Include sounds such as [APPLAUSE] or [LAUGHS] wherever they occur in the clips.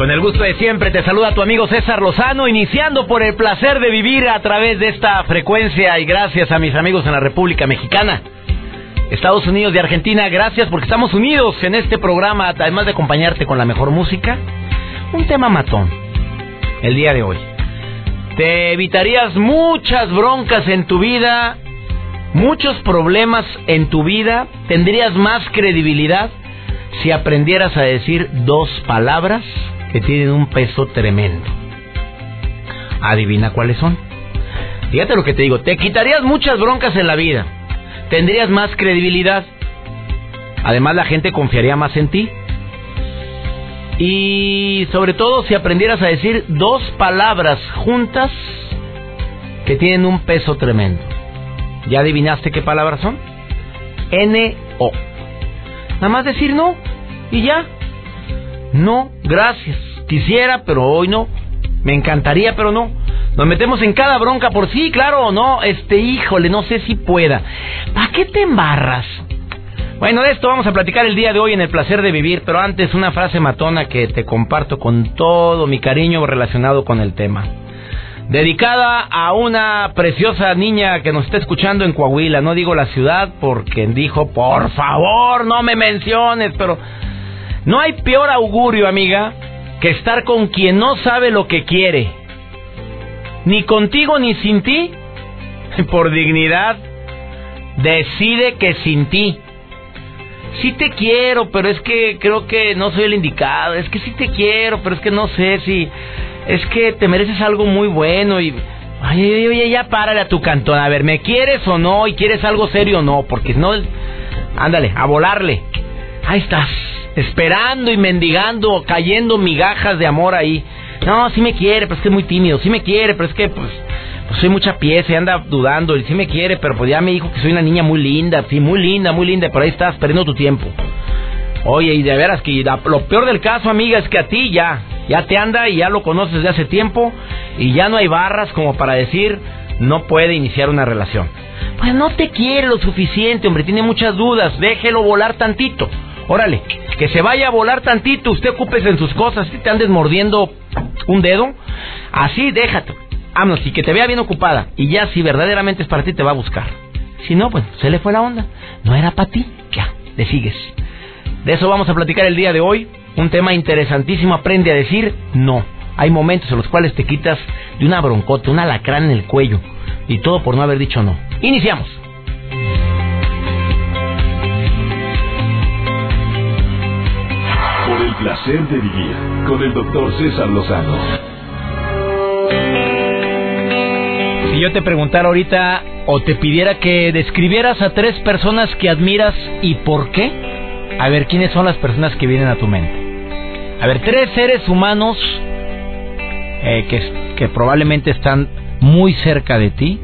Con el gusto de siempre te saluda tu amigo César Lozano, iniciando por el placer de vivir a través de esta frecuencia y gracias a mis amigos en la República Mexicana, Estados Unidos y Argentina, gracias porque estamos unidos en este programa, además de acompañarte con la mejor música, un tema matón, el día de hoy. Te evitarías muchas broncas en tu vida, muchos problemas en tu vida, tendrías más credibilidad si aprendieras a decir dos palabras que tienen un peso tremendo. Adivina cuáles son. Fíjate lo que te digo, te quitarías muchas broncas en la vida, tendrías más credibilidad, además la gente confiaría más en ti. Y sobre todo si aprendieras a decir dos palabras juntas que tienen un peso tremendo. ¿Ya adivinaste qué palabras son? N-O. Nada más decir no y ya. No, gracias. Quisiera, pero hoy no. Me encantaría, pero no. Nos metemos en cada bronca por sí, claro o no. Este, híjole, no sé si pueda. ¿Para qué te embarras? Bueno, de esto vamos a platicar el día de hoy en el placer de vivir, pero antes una frase matona que te comparto con todo mi cariño relacionado con el tema. Dedicada a una preciosa niña que nos está escuchando en Coahuila, no digo la ciudad porque dijo, por favor, no me menciones, pero no hay peor augurio, amiga, que estar con quien no sabe lo que quiere. Ni contigo ni sin ti. [LAUGHS] Por dignidad, decide que sin ti. Sí te quiero, pero es que creo que no soy el indicado. Es que sí te quiero, pero es que no sé si... Es que te mereces algo muy bueno y... Ay, oye, ya párale a tu cantón. A ver, ¿me quieres o no? ¿Y quieres algo serio o no? Porque no... Ándale, a volarle. Ahí estás esperando y mendigando, cayendo migajas de amor ahí. No, sí me quiere, pero es que es muy tímido. Sí me quiere, pero es que pues, pues soy mucha pieza y anda dudando. Y sí me quiere, pero pues ya me dijo que soy una niña muy linda. Sí, muy linda, muy linda. Pero ahí estás perdiendo tu tiempo. Oye, y de veras que lo peor del caso, amiga, es que a ti ya, ya te anda y ya lo conoces desde hace tiempo y ya no hay barras como para decir no puede iniciar una relación. Pues no te quiere lo suficiente, hombre, tiene muchas dudas, déjelo volar tantito. Órale, que se vaya a volar tantito, usted ocúpese en sus cosas, si te andes mordiendo un dedo, así déjate. Vámonos, y que te vea bien ocupada. Y ya si verdaderamente es para ti, te va a buscar. Si no, pues se le fue la onda. No era para ti, ya, le sigues. De eso vamos a platicar el día de hoy. Un tema interesantísimo, aprende a decir no. Hay momentos en los cuales te quitas de una broncota, un alacrán en el cuello. Y todo por no haber dicho no. Iniciamos. Placer de vivir con el doctor César Lozano. Si yo te preguntara ahorita o te pidiera que describieras a tres personas que admiras y por qué, a ver, ¿quiénes son las personas que vienen a tu mente? A ver, tres seres humanos eh, que, que probablemente están muy cerca de ti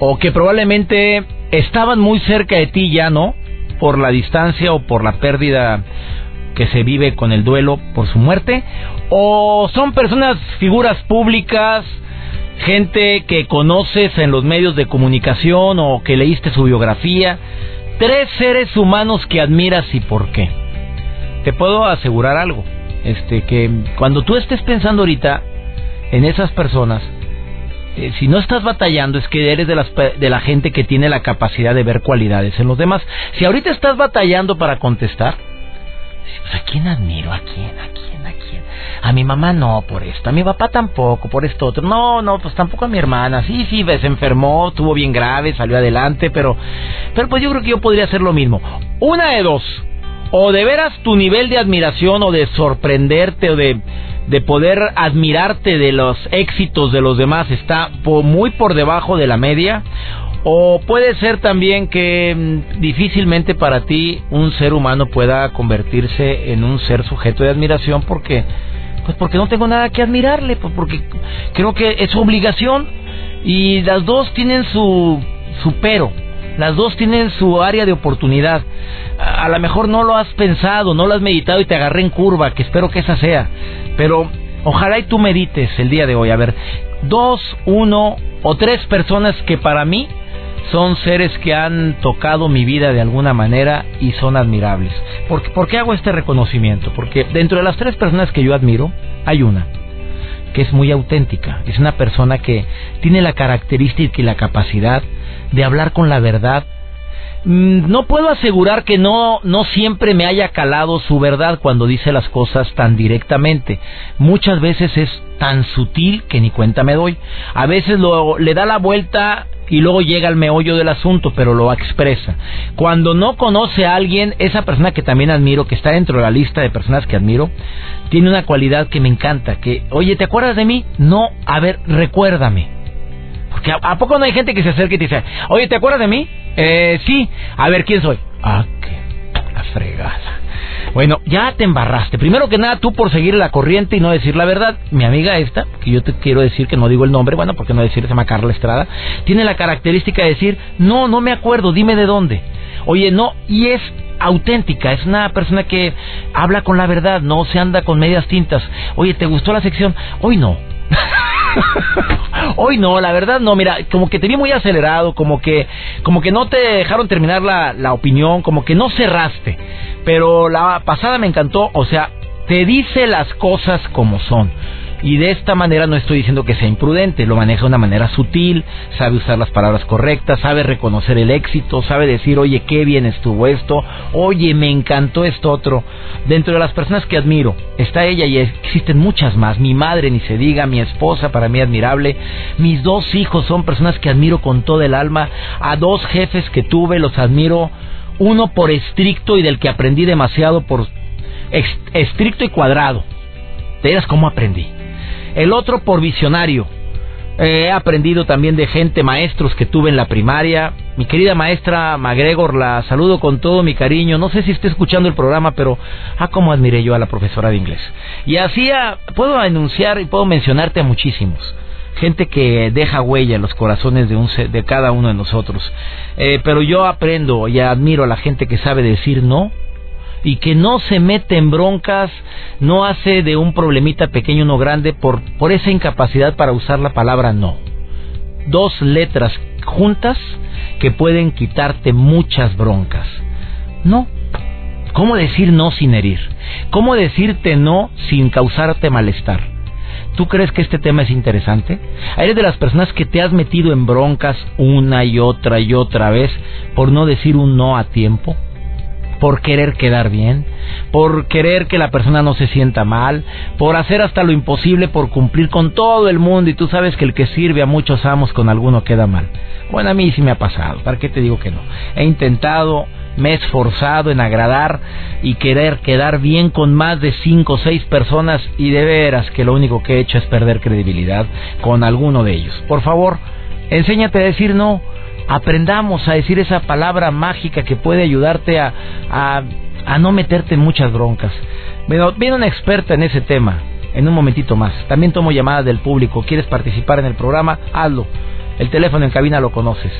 o que probablemente estaban muy cerca de ti ya, ¿no? Por la distancia o por la pérdida que se vive con el duelo por su muerte? ¿O son personas, figuras públicas, gente que conoces en los medios de comunicación o que leíste su biografía? Tres seres humanos que admiras y por qué. Te puedo asegurar algo, este que cuando tú estés pensando ahorita en esas personas, eh, si no estás batallando es que eres de, las, de la gente que tiene la capacidad de ver cualidades en los demás. Si ahorita estás batallando para contestar, pues, ¿A quién admiro? ¿A quién? ¿A quién? ¿A quién? A mi mamá no por esto, a mi papá tampoco por esto. No, no, pues tampoco a mi hermana. Sí, sí, se enfermó, tuvo bien grave, salió adelante, pero pero pues yo creo que yo podría hacer lo mismo. Una de dos. O de veras tu nivel de admiración o de sorprenderte o de, de poder admirarte de los éxitos de los demás está muy por debajo de la media O puede ser también que mm, difícilmente para ti un ser humano pueda convertirse en un ser sujeto de admiración porque pues porque no tengo nada que admirarle, pues porque creo que es su obligación y las dos tienen su su pero. Las dos tienen su área de oportunidad. A, a lo mejor no lo has pensado, no lo has meditado y te agarré en curva, que espero que esa sea. Pero ojalá y tú medites el día de hoy. A ver, dos, uno o tres personas que para mí son seres que han tocado mi vida de alguna manera y son admirables. ¿Por, ¿Por, qué hago este reconocimiento? Porque dentro de las tres personas que yo admiro, hay una que es muy auténtica. Es una persona que tiene la característica y la capacidad de hablar con la verdad. Mm, no puedo asegurar que no, no siempre me haya calado su verdad cuando dice las cosas tan directamente. Muchas veces es tan sutil que ni cuenta me doy. A veces lo, le da la vuelta y luego llega al meollo del asunto, pero lo expresa. Cuando no conoce a alguien, esa persona que también admiro, que está dentro de la lista de personas que admiro, tiene una cualidad que me encanta, que, oye, ¿te acuerdas de mí? No, a ver, recuérdame. Porque ¿a, poco no hay gente que se acerca y te dice, oye, ¿te acuerdas de mí? Eh, sí, a ver, ¿quién soy? Ah, qué la fregada. Bueno, ya te embarraste. Primero que nada, tú por seguir la corriente y no decir la verdad, mi amiga esta, que yo te quiero decir que no digo el nombre, bueno, porque no decir, se llama Carla Estrada, tiene la característica de decir, no, no me acuerdo, dime de dónde. Oye, no, y es auténtica, es una persona que habla con la verdad, no se anda con medias tintas. Oye, ¿te gustó la sección? Hoy no. [LAUGHS] Hoy no, la verdad no, mira, como que te vi muy acelerado, como que como que no te dejaron terminar la, la opinión, como que no cerraste. Pero la pasada me encantó, o sea, te dice las cosas como son. Y de esta manera no estoy diciendo que sea imprudente, lo maneja de una manera sutil, sabe usar las palabras correctas, sabe reconocer el éxito, sabe decir, oye, qué bien estuvo esto, oye, me encantó esto otro. Dentro de las personas que admiro, está ella y existen muchas más. Mi madre, ni se diga, mi esposa, para mí admirable. Mis dos hijos son personas que admiro con todo el alma. A dos jefes que tuve, los admiro. Uno por estricto y del que aprendí demasiado por estricto y cuadrado. De veras cómo aprendí el otro por visionario. he aprendido también de gente, maestros que tuve en la primaria. Mi querida maestra MacGregor, la saludo con todo mi cariño. No sé si esté escuchando el programa, pero ah, cómo admiré yo a la profesora de inglés. Y así ah, puedo anunciar y puedo mencionarte a muchísimos. Gente que deja huella en los corazones de, un, de cada uno de nosotros. Eh, pero yo aprendo y admiro a la gente que sabe decir no y que no se mete en broncas, no hace de un problemita pequeño uno grande por, por esa incapacidad para usar la palabra no. Dos letras juntas que pueden quitarte muchas broncas. No. ¿Cómo decir no sin herir? ¿Cómo decirte no sin causarte malestar? ¿Tú crees que este tema es interesante? ¿Eres de las personas que te has metido en broncas una y otra y otra vez por no decir un no a tiempo? Por querer quedar bien, por querer que la persona no se sienta mal, por hacer hasta lo imposible por cumplir con todo el mundo y tú sabes que el que sirve a muchos amos con alguno queda mal. Bueno, a mí sí me ha pasado, ¿para qué te digo que no? He intentado, me he esforzado en agradar y querer quedar bien con más de cinco o seis personas y de veras que lo único que he hecho es perder credibilidad con alguno de ellos. Por favor, enséñate a decir no aprendamos a decir esa palabra mágica que puede ayudarte a, a, no meterte en muchas broncas. Bueno, viene una experta en ese tema en un momentito más. También tomo llamadas del público. ¿Quieres participar en el programa? Hazlo. El teléfono en cabina lo conoces.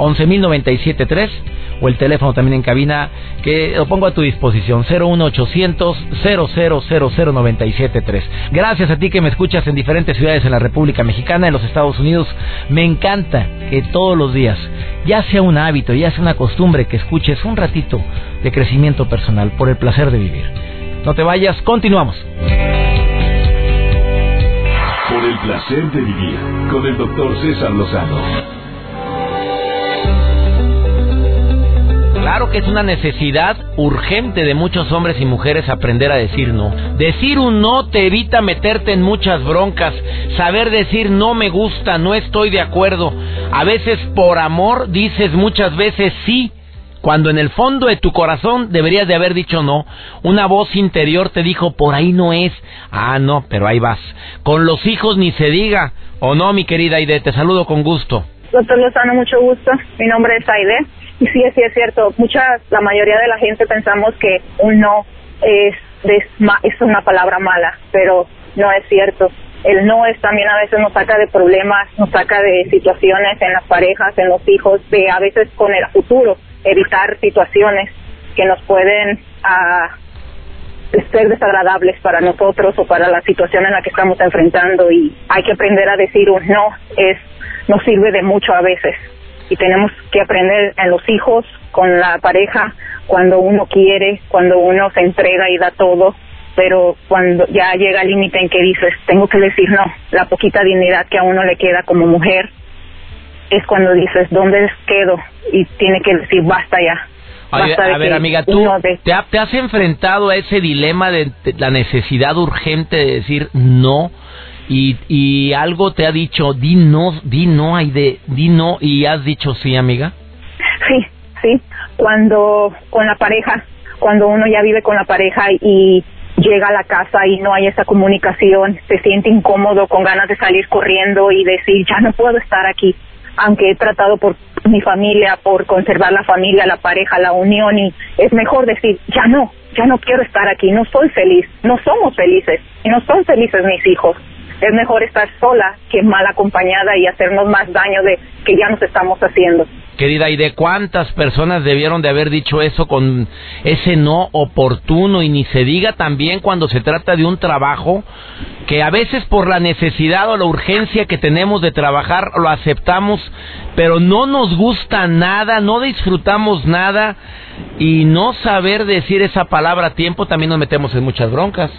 11.097.3 o el teléfono también en cabina que lo pongo a tu disposición 01800 0000973. Gracias a ti que me escuchas en diferentes ciudades en la República Mexicana, en los Estados Unidos. Me encanta que todos los días, ya sea un hábito, ya sea una costumbre, que escuches un ratito de crecimiento personal por el placer de vivir. No te vayas, continuamos. Por el placer de vivir con el doctor César Lozano. Claro que es una necesidad urgente de muchos hombres y mujeres aprender a decir no. Decir un no te evita meterte en muchas broncas. Saber decir no me gusta, no estoy de acuerdo. A veces por amor dices muchas veces sí. Cuando en el fondo de tu corazón deberías de haber dicho no. Una voz interior te dijo por ahí no es. Ah, no, pero ahí vas. Con los hijos ni se diga. O no, mi querida Aide, te saludo con gusto. Doctor Lozano, mucho gusto. Mi nombre es Aide. Y sí, sí es cierto. Mucha, la mayoría de la gente pensamos que un no es, es, es una palabra mala, pero no es cierto. El no es también a veces nos saca de problemas, nos saca de situaciones en las parejas, en los hijos, de a veces con el futuro, evitar situaciones que nos pueden ah, ser desagradables para nosotros o para la situación en la que estamos enfrentando y hay que aprender a decir un no es nos sirve de mucho a veces y tenemos que aprender en los hijos con la pareja cuando uno quiere cuando uno se entrega y da todo pero cuando ya llega el límite en que dices tengo que decir no la poquita dignidad que a uno le queda como mujer es cuando dices dónde quedo y tiene que decir basta ya a ver, amiga, tú te, has enfrentado a ese dilema de, la necesidad urgente de decir no y, y algo te ha dicho, di no, di no, hay de, di no y has dicho sí, amiga. Sí, sí. Cuando con la pareja, cuando uno ya vive con la pareja y llega a la casa y no hay esa comunicación, se siente incómodo, con ganas de salir corriendo y decir, ya no puedo estar aquí aunque he tratado por mi familia, por conservar la familia, la pareja, la unión y es mejor decir, ya no, ya no quiero estar aquí, no soy feliz, no somos felices y no son felices mis hijos. Es mejor estar sola que mal acompañada y hacernos más daño de que ya nos estamos haciendo. Querida, ¿y de cuántas personas debieron de haber dicho eso con ese no oportuno? Y ni se diga también cuando se trata de un trabajo que a veces por la necesidad o la urgencia que tenemos de trabajar lo aceptamos, pero no nos gusta nada, no disfrutamos nada y no saber decir esa palabra a tiempo también nos metemos en muchas broncas.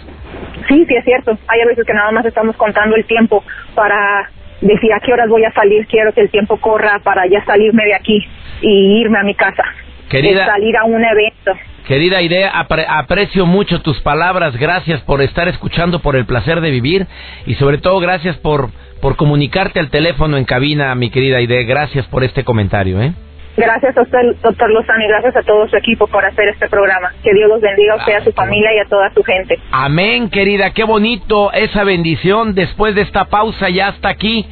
Sí, sí es cierto. Hay a veces que nada más estamos contando el tiempo para decir a qué horas voy a salir, quiero que el tiempo corra para ya salirme de aquí y irme a mi casa. Querida, salir a un evento. Querida idea, aprecio mucho tus palabras, gracias por estar escuchando, por el placer de vivir y sobre todo gracias por, por comunicarte al teléfono en cabina, mi querida idea, gracias por este comentario, ¿eh? Gracias a usted, doctor Lozano, y gracias a todo su equipo por hacer este programa. Que Dios los bendiga a usted, a su familia y a toda su gente. Amén, querida. Qué bonito esa bendición. Después de esta pausa ya está aquí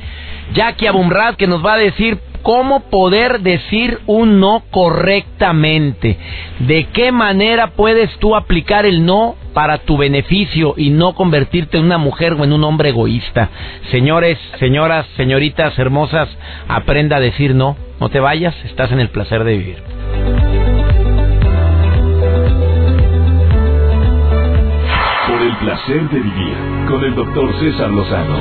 Jackie Abumrad que nos va a decir cómo poder decir un no correctamente. ¿De qué manera puedes tú aplicar el no para tu beneficio y no convertirte en una mujer o en un hombre egoísta? Señores, señoras, señoritas hermosas, aprenda a decir no. No te vayas, estás en el placer de vivir. Por el placer de vivir con el doctor César Lozano.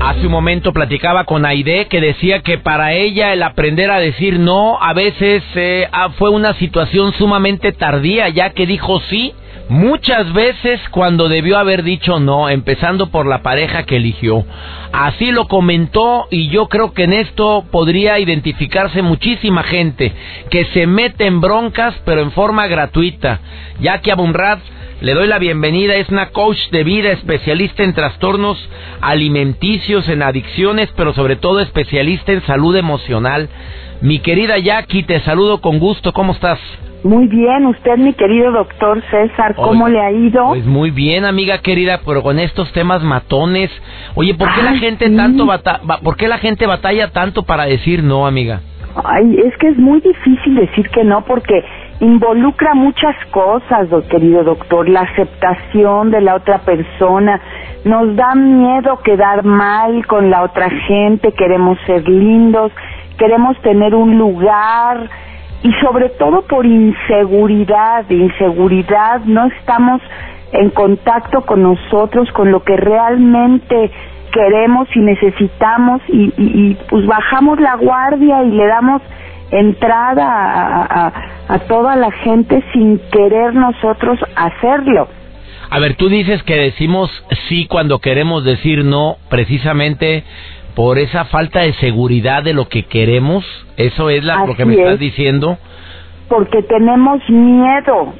Hace un momento platicaba con Aide que decía que para ella el aprender a decir no a veces eh, ah, fue una situación sumamente tardía, ya que dijo sí muchas veces cuando debió haber dicho no, empezando por la pareja que eligió. Así lo comentó y yo creo que en esto podría identificarse muchísima gente que se mete en broncas pero en forma gratuita. Ya que Abumrad le doy la bienvenida, es una coach de vida, especialista en trastornos alimenticios, en adicciones, pero sobre todo especialista en salud emocional. Mi querida Jackie, te saludo con gusto, ¿cómo estás? Muy bien, usted mi querido doctor César, ¿cómo le ha ido? Pues muy bien, amiga querida, pero con estos temas matones. Oye, ¿por qué la gente tanto por qué la gente batalla tanto para decir no, amiga? Ay, es que es muy difícil decir que no porque involucra muchas cosas, querido doctor, la aceptación de la otra persona, nos da miedo quedar mal con la otra gente, queremos ser lindos, queremos tener un lugar y sobre todo por inseguridad, inseguridad, no estamos en contacto con nosotros, con lo que realmente queremos y necesitamos y, y pues bajamos la guardia y le damos entrada a, a, toda la gente sin querer nosotros hacerlo. A ver, tú dices que decimos sí cuando queremos decir no, precisamente por esa falta de seguridad de lo que queremos. ¿Eso es la, lo que me estás diciendo? Porque tenemos miedo,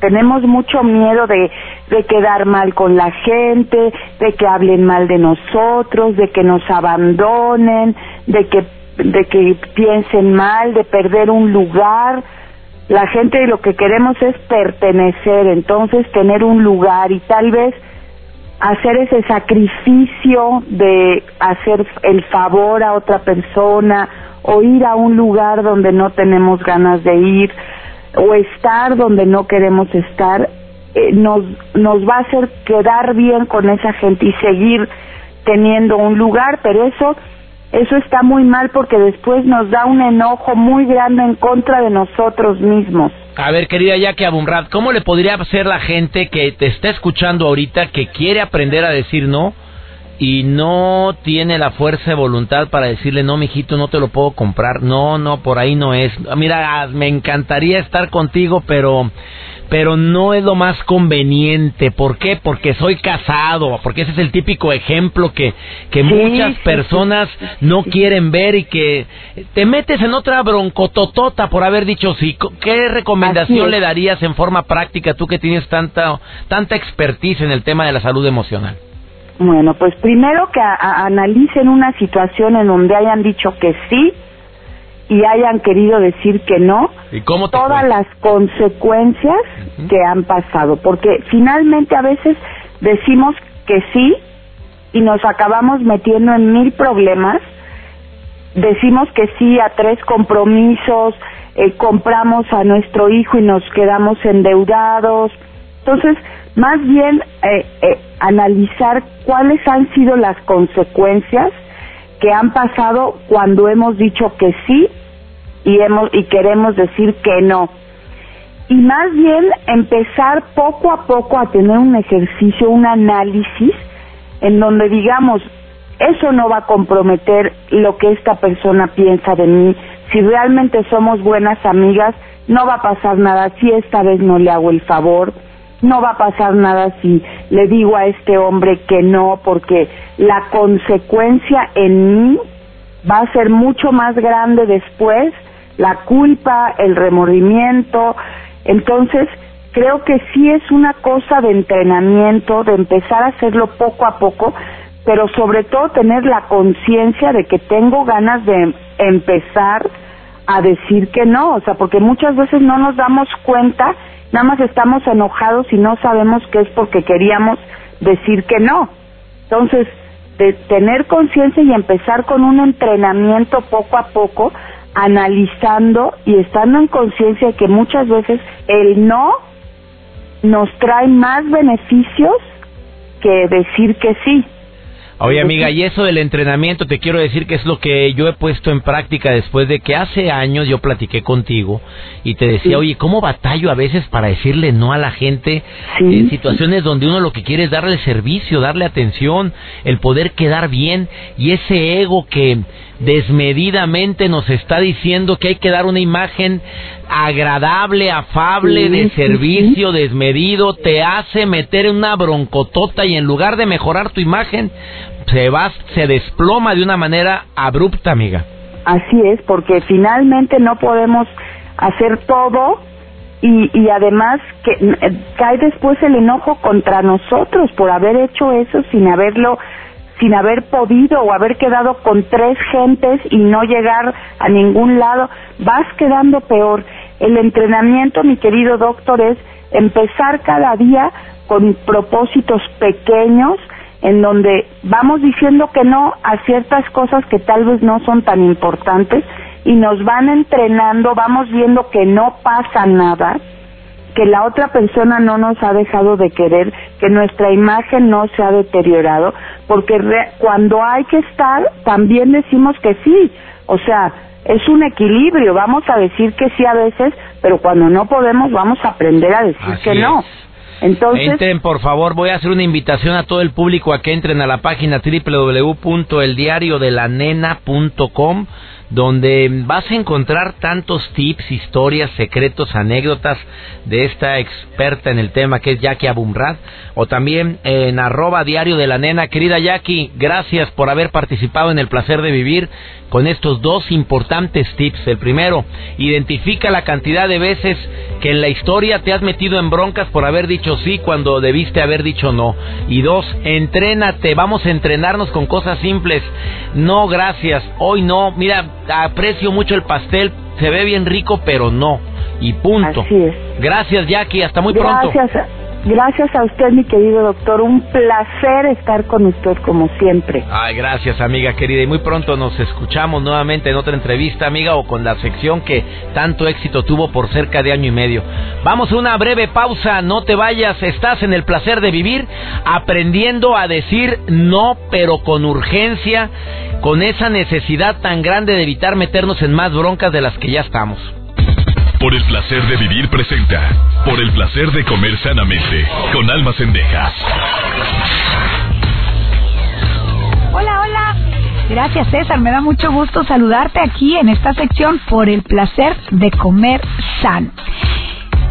tenemos mucho miedo de, de quedar mal con la gente, de que hablen mal de nosotros, de que nos abandonen, de que de que piensen mal, de perder un lugar. La gente lo que queremos es pertenecer, entonces tener un lugar y tal vez hacer ese sacrificio de hacer el favor a otra persona o ir a un lugar donde no tenemos ganas de ir o estar donde no queremos estar, eh, nos, nos va a hacer quedar bien con esa gente y seguir teniendo un lugar, pero eso eso está muy mal porque después nos da un enojo muy grande en contra de nosotros mismos. A ver, querida Jackie Abumrad, ¿cómo le podría hacer la gente que te está escuchando ahorita, que quiere aprender a decir no y no tiene la fuerza de voluntad para decirle no, mijito, no te lo puedo comprar? No, no, por ahí no es. Mira, me encantaría estar contigo, pero pero no es lo más conveniente. ¿Por qué? Porque soy casado, porque ese es el típico ejemplo que, que muchas personas no quieren ver y que te metes en otra broncototota por haber dicho sí. ¿Qué recomendación le darías en forma práctica tú que tienes tanta, tanta expertise en el tema de la salud emocional? Bueno, pues primero que analicen una situación en donde hayan dicho que sí y hayan querido decir que no, ¿Y cómo todas las consecuencias que han pasado, porque finalmente a veces decimos que sí y nos acabamos metiendo en mil problemas, decimos que sí a tres compromisos, eh, compramos a nuestro hijo y nos quedamos endeudados, entonces más bien eh, eh, analizar cuáles han sido las consecuencias que han pasado cuando hemos dicho que sí y, hemos, y queremos decir que no. Y más bien empezar poco a poco a tener un ejercicio, un análisis, en donde digamos, eso no va a comprometer lo que esta persona piensa de mí. Si realmente somos buenas amigas, no va a pasar nada si esta vez no le hago el favor. No va a pasar nada si le digo a este hombre que no, porque la consecuencia en mí va a ser mucho más grande después la culpa, el remordimiento. Entonces, creo que sí es una cosa de entrenamiento, de empezar a hacerlo poco a poco, pero sobre todo tener la conciencia de que tengo ganas de empezar a decir que no, o sea, porque muchas veces no nos damos cuenta, nada más estamos enojados y no sabemos que es porque queríamos decir que no. Entonces, de tener conciencia y empezar con un entrenamiento poco a poco analizando y estando en conciencia que muchas veces el no nos trae más beneficios que decir que sí. Oye amiga, y eso del entrenamiento te quiero decir que es lo que yo he puesto en práctica después de que hace años yo platiqué contigo y te decía, oye, ¿cómo batallo a veces para decirle no a la gente en situaciones donde uno lo que quiere es darle servicio, darle atención, el poder quedar bien y ese ego que desmedidamente nos está diciendo que hay que dar una imagen agradable, afable, de servicio, desmedido, te hace meter en una broncotota y en lugar de mejorar tu imagen, se va, se desploma de una manera abrupta, amiga. Así es, porque finalmente no podemos hacer todo y, y además que eh, cae después el enojo contra nosotros por haber hecho eso sin haberlo sin haber podido o haber quedado con tres gentes y no llegar a ningún lado, vas quedando peor. El entrenamiento, mi querido doctor, es empezar cada día con propósitos pequeños en donde vamos diciendo que no a ciertas cosas que tal vez no son tan importantes y nos van entrenando, vamos viendo que no pasa nada que la otra persona no nos ha dejado de querer, que nuestra imagen no se ha deteriorado, porque cuando hay que estar, también decimos que sí. O sea, es un equilibrio, vamos a decir que sí a veces, pero cuando no podemos vamos a aprender a decir que no. Entren, por favor, voy a hacer una invitación a todo el público a que entren a la página www.eldiariodelanena.com donde vas a encontrar tantos tips, historias, secretos, anécdotas de esta experta en el tema que es Jackie Abumrad, o también en arroba diario de la nena. Querida Jackie, gracias por haber participado en el placer de vivir con estos dos importantes tips. El primero, identifica la cantidad de veces que en la historia te has metido en broncas por haber dicho sí cuando debiste haber dicho no. Y dos, entrénate, vamos a entrenarnos con cosas simples. No, gracias, hoy no. Mira, aprecio mucho el pastel, se ve bien rico, pero no. Y punto. Así es. Gracias, Jackie, hasta muy pronto. Gracias. Gracias a usted, mi querido doctor. Un placer estar con usted como siempre. Ay, gracias, amiga querida. Y muy pronto nos escuchamos nuevamente en otra entrevista, amiga, o con la sección que tanto éxito tuvo por cerca de año y medio. Vamos a una breve pausa. No te vayas. Estás en el placer de vivir aprendiendo a decir no, pero con urgencia, con esa necesidad tan grande de evitar meternos en más broncas de las que ya estamos. Por el placer de vivir presenta. Por el placer de comer sanamente. Con almas endejas. Hola, hola. Gracias César, me da mucho gusto saludarte aquí en esta sección por el placer de comer sano.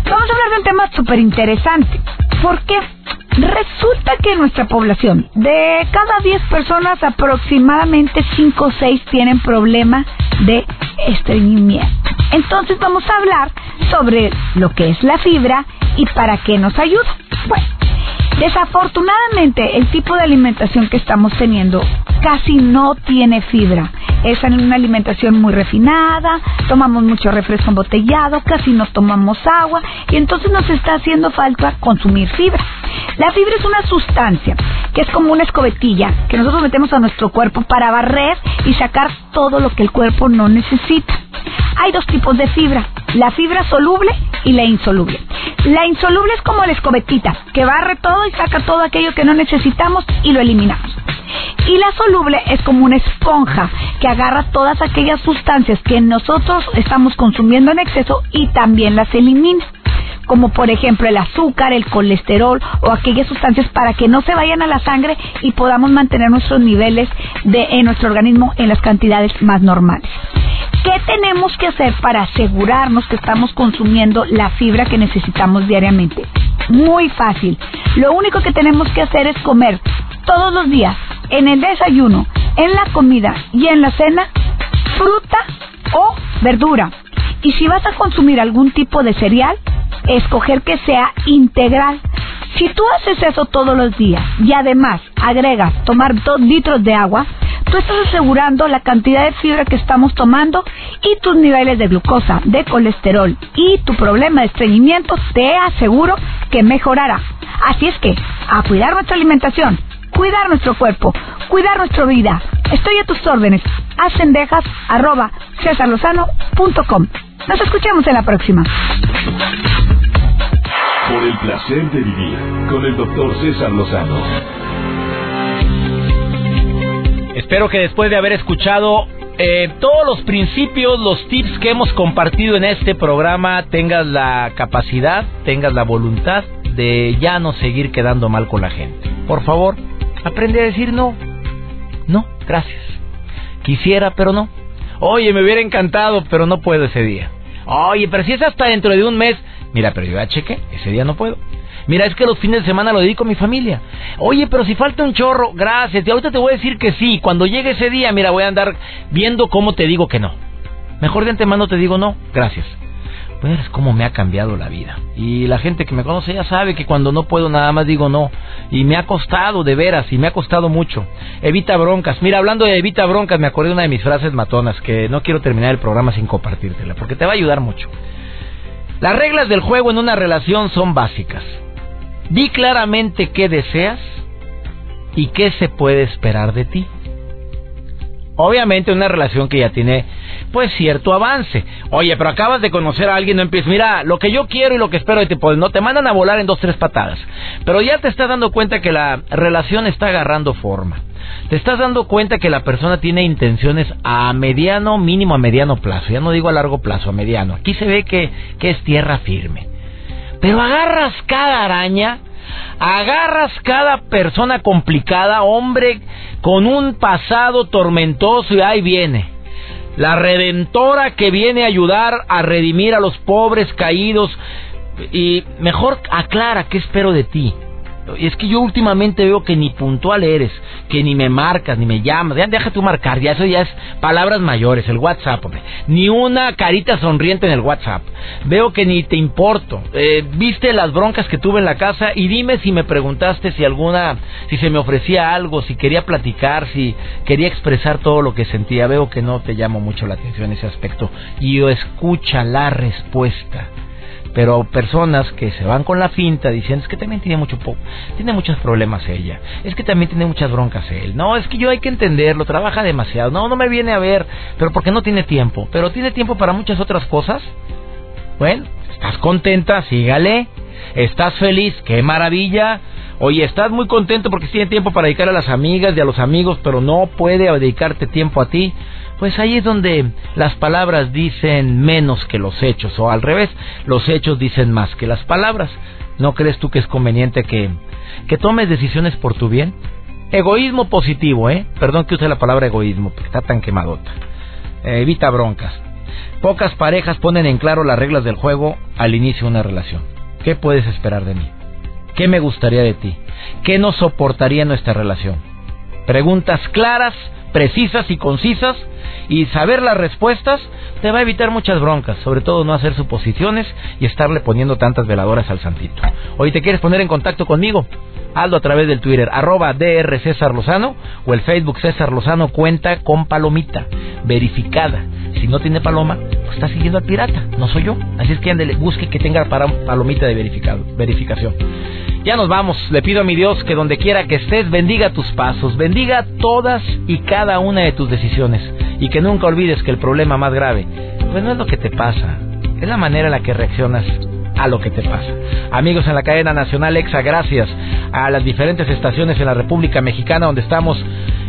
Vamos a hablar de un tema súper interesante. ¿Por qué? Resulta que nuestra población, de cada 10 personas, aproximadamente 5 o 6 tienen problema de estreñimiento. Entonces vamos a hablar sobre lo que es la fibra y para qué nos ayuda. Bueno, desafortunadamente el tipo de alimentación que estamos teniendo casi no tiene fibra. Es una alimentación muy refinada, tomamos mucho refresco embotellado, casi no tomamos agua y entonces nos está haciendo falta consumir fibra. La fibra es una sustancia que es como una escobetilla que nosotros metemos a nuestro cuerpo para barrer y sacar todo lo que el cuerpo no necesita. Hay dos tipos de fibra, la fibra soluble y la insoluble. La insoluble es como la escobetita, que barre todo y saca todo aquello que no necesitamos y lo eliminamos. Y la soluble es como una esponja que agarra todas aquellas sustancias que nosotros estamos consumiendo en exceso y también las elimina como por ejemplo el azúcar, el colesterol o aquellas sustancias para que no se vayan a la sangre y podamos mantener nuestros niveles de en nuestro organismo en las cantidades más normales. ¿Qué tenemos que hacer para asegurarnos que estamos consumiendo la fibra que necesitamos diariamente? Muy fácil. Lo único que tenemos que hacer es comer todos los días, en el desayuno, en la comida y en la cena, fruta o verdura. Y si vas a consumir algún tipo de cereal, escoger que sea integral. Si tú haces eso todos los días y además agregas tomar dos litros de agua, tú estás asegurando la cantidad de fibra que estamos tomando y tus niveles de glucosa, de colesterol y tu problema de estreñimiento, te aseguro que mejorará. Así es que, a cuidar nuestra alimentación, cuidar nuestro cuerpo, cuidar nuestra vida. Estoy a tus órdenes. Ascendejas. Nos escuchamos en la próxima. Por el placer de vivir con el doctor César Lozano. Espero que después de haber escuchado eh, todos los principios, los tips que hemos compartido en este programa, tengas la capacidad, tengas la voluntad de ya no seguir quedando mal con la gente. Por favor, aprende a decir no. No, gracias. Quisiera, pero no. Oye, me hubiera encantado, pero no puedo ese día. Oye, pero si es hasta dentro de un mes. Mira, pero yo ya chequé, ese día no puedo. Mira, es que los fines de semana lo dedico a mi familia. Oye, pero si falta un chorro, gracias. Y ahorita te voy a decir que sí. Cuando llegue ese día, mira, voy a andar viendo cómo te digo que no. Mejor de antemano te digo no, gracias. Pues cómo me ha cambiado la vida. Y la gente que me conoce ya sabe que cuando no puedo nada más digo no. Y me ha costado, de veras, y me ha costado mucho. Evita broncas. Mira, hablando de evita broncas, me acordé de una de mis frases matonas que no quiero terminar el programa sin compartírtela, porque te va a ayudar mucho. Las reglas del juego en una relación son básicas. Di claramente qué deseas y qué se puede esperar de ti. Obviamente una relación que ya tiene pues cierto avance. Oye, pero acabas de conocer a alguien, no empieces, mira, lo que yo quiero y lo que espero de ti, pues no te mandan a volar en dos, tres patadas. Pero ya te estás dando cuenta que la relación está agarrando forma. Te estás dando cuenta que la persona tiene intenciones a mediano, mínimo a mediano plazo. Ya no digo a largo plazo, a mediano. Aquí se ve que, que es tierra firme. Pero agarras cada araña agarras cada persona complicada, hombre con un pasado tormentoso y ahí viene. La redentora que viene a ayudar a redimir a los pobres caídos y mejor aclara qué espero de ti. Es que yo últimamente veo que ni puntual eres, que ni me marcas, ni me llamas. Ya deja tu marcar, ya eso ya es palabras mayores, el WhatsApp, hombre. Ni una carita sonriente en el WhatsApp. Veo que ni te importo. Eh, viste las broncas que tuve en la casa y dime si me preguntaste si alguna, si se me ofrecía algo, si quería platicar, si quería expresar todo lo que sentía. Veo que no te llamo mucho la atención en ese aspecto. Y yo escucha la respuesta Pero personas que se van con la finta diciendo es que también tiene mucho tiene muchos problemas ella, es que también tiene muchas broncas él. No, es que yo hay que entenderlo, trabaja demasiado. No, no me viene a ver, pero porque no tiene tiempo. Pero tiene tiempo para muchas otras cosas. Bueno, estás contenta, sígale. Estás feliz, qué maravilla. Oye, estás muy contento porque tiene tiempo para dedicar a las amigas y a los amigos, pero no puede dedicarte tiempo a ti. Pues ahí es donde las palabras dicen menos que los hechos, o al revés, los hechos dicen más que las palabras. ¿No crees tú que es conveniente que, que tomes decisiones por tu bien? Egoísmo positivo, ¿eh? Perdón que use la palabra egoísmo, porque está tan quemadota. evita broncas. Pocas parejas ponen en claro las reglas del juego al inicio de una relación. ¿Qué puedes esperar de mí? ¿Qué me gustaría de ti? ¿Qué no soportaría nuestra relación? Preguntas claras, precisas y concisas y saber las respuestas te va a evitar muchas broncas, sobre todo no hacer suposiciones y estarle poniendo tantas veladoras al santito. Hoy te quieres poner en contacto conmigo, hazlo a través del Twitter, arroba DR César Lozano o el Facebook César Lozano cuenta con palomita, verificada. Si no tiene paloma, pues está siguiendo al pirata, no soy yo. Así es que andele, busque que tenga palomita de verificación. Ya nos vamos. Le pido a mi Dios que donde quiera que estés, bendiga tus pasos, bendiga todas y cada una de tus decisiones. Y que nunca olvides que el problema más grave, pues no es lo que te pasa, es la manera en la que reaccionas a lo que te pasa. Amigos en la cadena nacional EXA, gracias a las diferentes estaciones en la República Mexicana donde estamos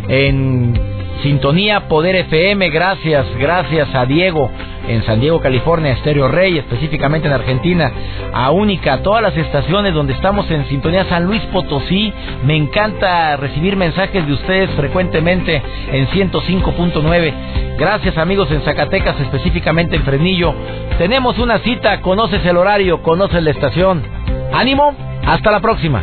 en Sintonía Poder FM, gracias, gracias a Diego en San Diego, California, Estéreo Rey, específicamente en Argentina, a Única, todas las estaciones donde estamos en sintonía San Luis Potosí. Me encanta recibir mensajes de ustedes frecuentemente en 105.9. Gracias amigos en Zacatecas, específicamente en Frenillo. Tenemos una cita, conoces el horario, conoces la estación. Ánimo, hasta la próxima.